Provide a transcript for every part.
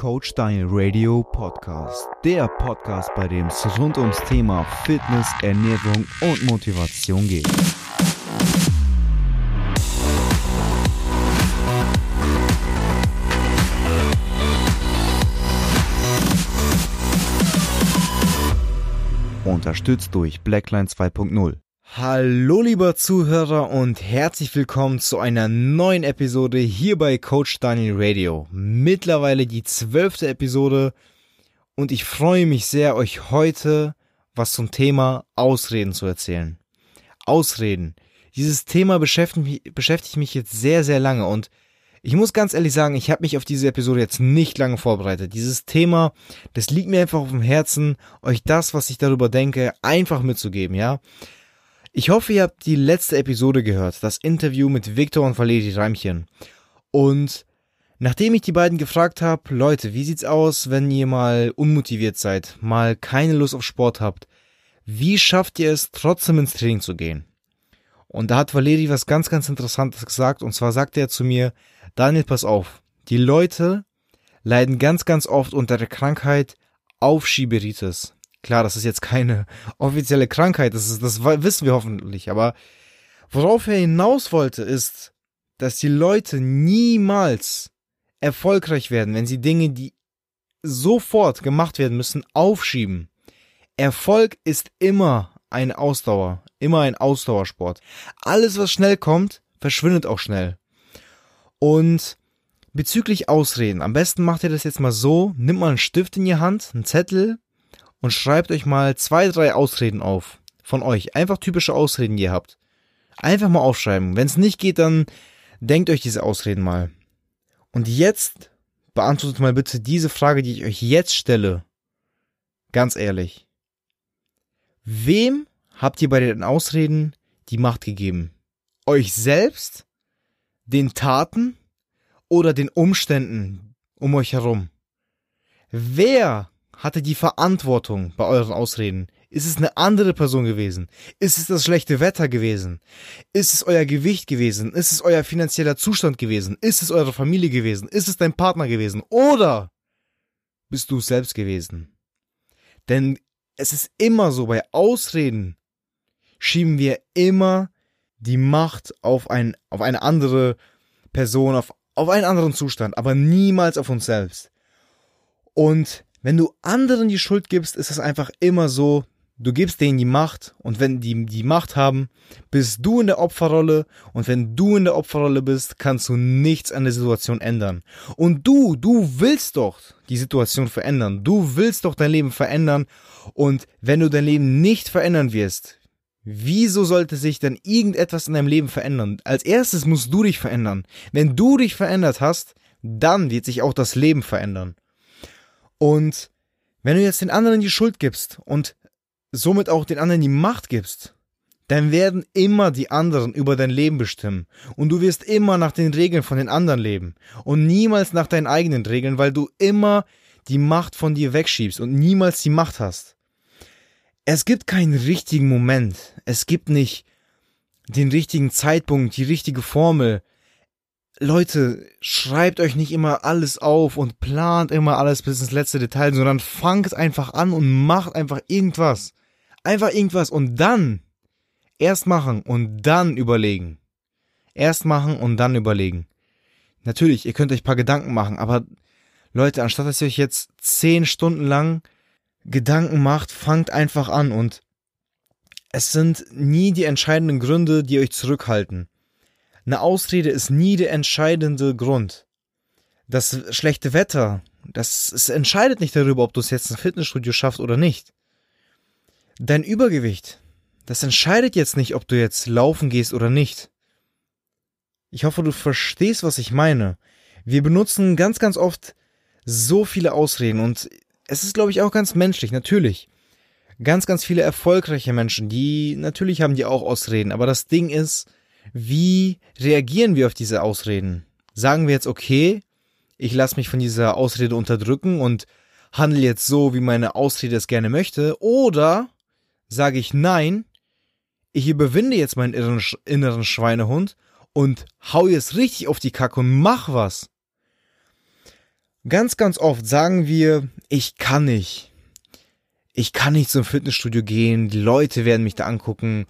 Coach Daniel Radio Podcast. Der Podcast, bei dem es rund ums Thema Fitness, Ernährung und Motivation geht. Unterstützt durch Blackline 2.0. Hallo lieber Zuhörer und herzlich willkommen zu einer neuen Episode hier bei Coach Daniel Radio. Mittlerweile die zwölfte Episode und ich freue mich sehr, euch heute was zum Thema Ausreden zu erzählen. Ausreden. Dieses Thema beschäftigt mich, beschäftigt mich jetzt sehr, sehr lange und ich muss ganz ehrlich sagen, ich habe mich auf diese Episode jetzt nicht lange vorbereitet. Dieses Thema, das liegt mir einfach auf dem Herzen, euch das, was ich darüber denke, einfach mitzugeben, ja. Ich hoffe, ihr habt die letzte Episode gehört, das Interview mit Victor und Valeri Reimchen. Und nachdem ich die beiden gefragt habe, Leute, wie sieht's aus, wenn ihr mal unmotiviert seid, mal keine Lust auf Sport habt, wie schafft ihr es, trotzdem ins Training zu gehen? Und da hat Valeri was ganz, ganz Interessantes gesagt, und zwar sagte er zu mir, Daniel, pass auf, die Leute leiden ganz, ganz oft unter der Krankheit Aufschieberitis. Klar, das ist jetzt keine offizielle Krankheit, das, ist, das wissen wir hoffentlich, aber worauf er hinaus wollte, ist, dass die Leute niemals erfolgreich werden, wenn sie Dinge, die sofort gemacht werden müssen, aufschieben. Erfolg ist immer eine Ausdauer, immer ein Ausdauersport. Alles, was schnell kommt, verschwindet auch schnell. Und bezüglich Ausreden, am besten macht ihr das jetzt mal so, nimmt mal einen Stift in die Hand, einen Zettel und schreibt euch mal zwei, drei Ausreden auf. Von euch. Einfach typische Ausreden, die ihr habt. Einfach mal aufschreiben. Wenn es nicht geht, dann denkt euch diese Ausreden mal. Und jetzt beantwortet mal bitte diese Frage, die ich euch jetzt stelle. Ganz ehrlich. Wem habt ihr bei den Ausreden die Macht gegeben? Euch selbst? Den Taten? Oder den Umständen um euch herum? Wer hatte die Verantwortung bei euren Ausreden? Ist es eine andere Person gewesen? Ist es das schlechte Wetter gewesen? Ist es euer Gewicht gewesen? Ist es euer finanzieller Zustand gewesen? Ist es eure Familie gewesen? Ist es dein Partner gewesen? Oder bist du es selbst gewesen? Denn es ist immer so, bei Ausreden schieben wir immer die Macht auf, ein, auf eine andere Person, auf, auf einen anderen Zustand, aber niemals auf uns selbst. Und wenn du anderen die Schuld gibst, ist es einfach immer so, du gibst denen die Macht und wenn die die Macht haben, bist du in der Opferrolle und wenn du in der Opferrolle bist, kannst du nichts an der Situation ändern. Und du, du willst doch die Situation verändern. Du willst doch dein Leben verändern und wenn du dein Leben nicht verändern wirst, Wieso sollte sich denn irgendetwas in deinem Leben verändern? Als erstes musst du dich verändern. Wenn du dich verändert hast, dann wird sich auch das Leben verändern. Und wenn du jetzt den anderen die Schuld gibst und somit auch den anderen die Macht gibst, dann werden immer die anderen über dein Leben bestimmen. Und du wirst immer nach den Regeln von den anderen leben. Und niemals nach deinen eigenen Regeln, weil du immer die Macht von dir wegschiebst und niemals die Macht hast. Es gibt keinen richtigen Moment. Es gibt nicht den richtigen Zeitpunkt, die richtige Formel. Leute, schreibt euch nicht immer alles auf und plant immer alles bis ins letzte Detail, sondern fangt einfach an und macht einfach irgendwas. Einfach irgendwas und dann erst machen und dann überlegen. Erst machen und dann überlegen. Natürlich, ihr könnt euch paar Gedanken machen, aber Leute, anstatt dass ihr euch jetzt zehn Stunden lang Gedanken macht, fangt einfach an und es sind nie die entscheidenden Gründe, die euch zurückhalten. Eine Ausrede ist nie der entscheidende Grund. Das schlechte Wetter, das es entscheidet nicht darüber, ob du es jetzt ein Fitnessstudio schaffst oder nicht. Dein Übergewicht, das entscheidet jetzt nicht, ob du jetzt laufen gehst oder nicht. Ich hoffe, du verstehst, was ich meine. Wir benutzen ganz, ganz oft so viele Ausreden und es ist, glaube ich, auch ganz menschlich, natürlich. Ganz, ganz viele erfolgreiche Menschen, die, natürlich haben die auch Ausreden, aber das Ding ist, wie reagieren wir auf diese Ausreden? Sagen wir jetzt, okay, ich lasse mich von dieser Ausrede unterdrücken und handle jetzt so, wie meine Ausrede es gerne möchte, oder sage ich nein, ich überwinde jetzt meinen inneren, inneren Schweinehund und hau jetzt richtig auf die Kacke und mach was. Ganz, ganz oft sagen wir, ich kann nicht. Ich kann nicht zum Fitnessstudio gehen, die Leute werden mich da angucken.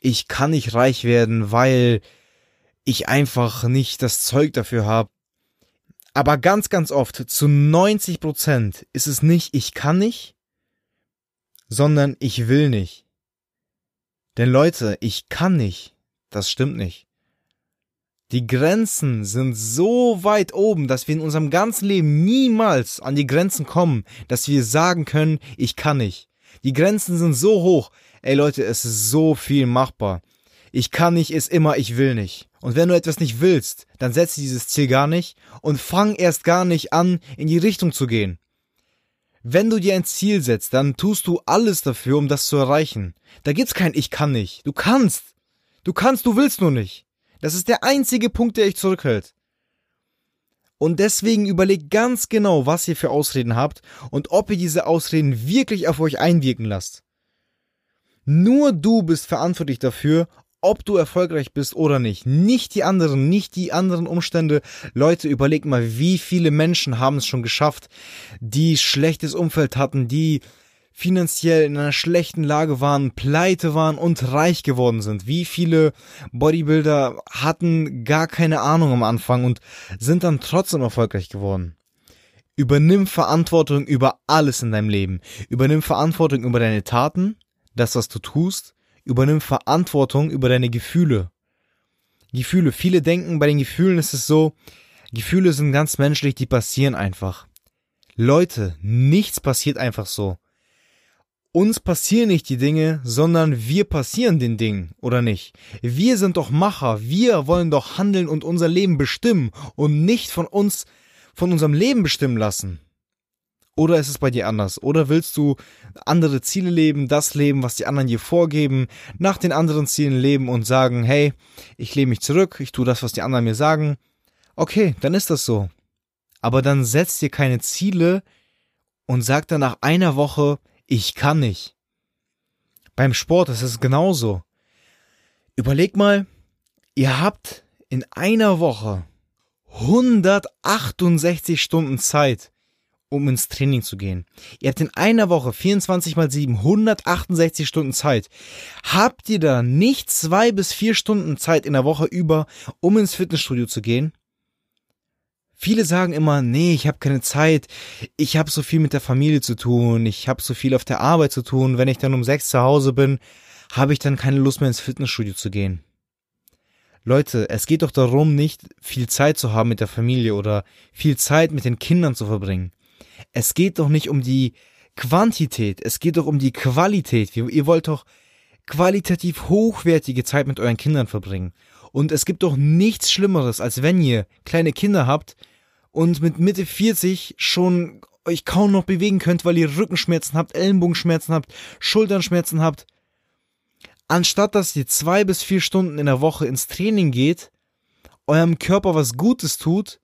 Ich kann nicht reich werden, weil ich einfach nicht das Zeug dafür habe. Aber ganz, ganz oft, zu 90 Prozent, ist es nicht, ich kann nicht, sondern ich will nicht. Denn Leute, ich kann nicht. Das stimmt nicht. Die Grenzen sind so weit oben, dass wir in unserem ganzen Leben niemals an die Grenzen kommen, dass wir sagen können, ich kann nicht. Die Grenzen sind so hoch. Ey Leute, es ist so viel machbar. Ich kann nicht ist immer, ich will nicht. Und wenn du etwas nicht willst, dann setze dieses Ziel gar nicht und fang erst gar nicht an, in die Richtung zu gehen. Wenn du dir ein Ziel setzt, dann tust du alles dafür, um das zu erreichen. Da gibt's kein Ich kann nicht. Du kannst. Du kannst, du willst nur nicht. Das ist der einzige Punkt, der dich zurückhält. Und deswegen überlegt ganz genau, was ihr für Ausreden habt und ob ihr diese Ausreden wirklich auf euch einwirken lasst. Nur du bist verantwortlich dafür, ob du erfolgreich bist oder nicht. Nicht die anderen, nicht die anderen Umstände. Leute, überlegt mal, wie viele Menschen haben es schon geschafft, die schlechtes Umfeld hatten, die finanziell in einer schlechten Lage waren, pleite waren und reich geworden sind. Wie viele Bodybuilder hatten gar keine Ahnung am Anfang und sind dann trotzdem erfolgreich geworden. Übernimm Verantwortung über alles in deinem Leben. Übernimm Verantwortung über deine Taten, das, was du tust. Übernimm Verantwortung über deine Gefühle. Gefühle. Viele denken, bei den Gefühlen ist es so, Gefühle sind ganz menschlich, die passieren einfach. Leute, nichts passiert einfach so uns passieren nicht die Dinge, sondern wir passieren den Dingen, oder nicht? Wir sind doch Macher, wir wollen doch handeln und unser Leben bestimmen und nicht von uns, von unserem Leben bestimmen lassen. Oder ist es bei dir anders? Oder willst du andere Ziele leben, das leben, was die anderen dir vorgeben, nach den anderen Zielen leben und sagen, hey, ich lehne mich zurück, ich tue das, was die anderen mir sagen? Okay, dann ist das so. Aber dann setz dir keine Ziele und sag dann nach einer Woche, ich kann nicht. Beim Sport ist es genauso. Überleg mal, ihr habt in einer Woche 168 Stunden Zeit, um ins Training zu gehen. Ihr habt in einer Woche 24 mal 7 168 Stunden Zeit. Habt ihr da nicht zwei bis vier Stunden Zeit in der Woche über, um ins Fitnessstudio zu gehen? Viele sagen immer, nee, ich habe keine Zeit, ich habe so viel mit der Familie zu tun, ich habe so viel auf der Arbeit zu tun, wenn ich dann um sechs zu Hause bin, habe ich dann keine Lust mehr ins Fitnessstudio zu gehen. Leute, es geht doch darum, nicht viel Zeit zu haben mit der Familie oder viel Zeit mit den Kindern zu verbringen. Es geht doch nicht um die Quantität, es geht doch um die Qualität. Ihr wollt doch qualitativ hochwertige Zeit mit euren Kindern verbringen. Und es gibt doch nichts Schlimmeres, als wenn ihr kleine Kinder habt, und mit Mitte 40 schon euch kaum noch bewegen könnt, weil ihr Rückenschmerzen habt, Ellenbogenschmerzen habt, Schulternschmerzen habt, anstatt dass ihr zwei bis vier Stunden in der Woche ins Training geht, eurem Körper was Gutes tut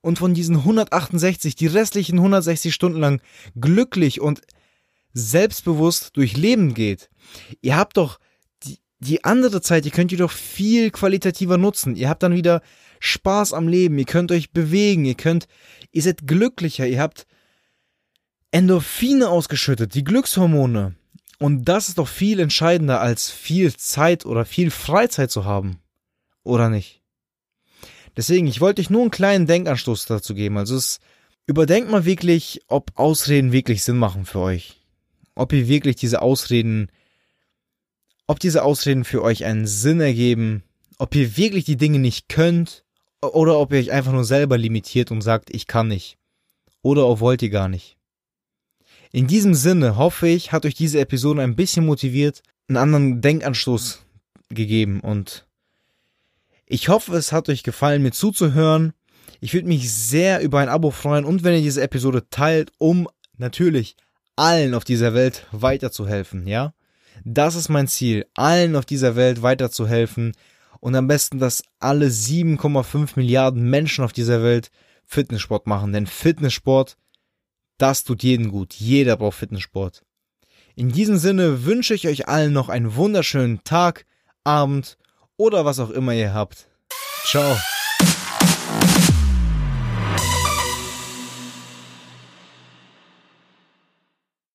und von diesen 168, die restlichen 160 Stunden lang glücklich und selbstbewusst durch Leben geht. Ihr habt doch die, die andere Zeit, die könnt ihr doch viel qualitativer nutzen. Ihr habt dann wieder Spaß am Leben, ihr könnt euch bewegen, ihr könnt, ihr seid glücklicher, ihr habt Endorphine ausgeschüttet, die Glückshormone. Und das ist doch viel entscheidender als viel Zeit oder viel Freizeit zu haben. Oder nicht? Deswegen, ich wollte euch nur einen kleinen Denkanstoß dazu geben. Also es, überdenkt mal wirklich, ob Ausreden wirklich Sinn machen für euch. Ob ihr wirklich diese Ausreden, ob diese Ausreden für euch einen Sinn ergeben, ob ihr wirklich die Dinge nicht könnt oder ob ihr euch einfach nur selber limitiert und sagt, ich kann nicht. Oder auch wollt ihr gar nicht. In diesem Sinne hoffe ich, hat euch diese Episode ein bisschen motiviert, einen anderen Denkanstoß gegeben und ich hoffe, es hat euch gefallen, mir zuzuhören. Ich würde mich sehr über ein Abo freuen und wenn ihr diese Episode teilt, um natürlich allen auf dieser Welt weiterzuhelfen, ja? Das ist mein Ziel, allen auf dieser Welt weiterzuhelfen, und am besten, dass alle 7,5 Milliarden Menschen auf dieser Welt Fitnesssport machen, denn Fitnesssport, das tut jeden gut. Jeder braucht Fitnesssport. In diesem Sinne wünsche ich euch allen noch einen wunderschönen Tag, Abend oder was auch immer ihr habt. Ciao.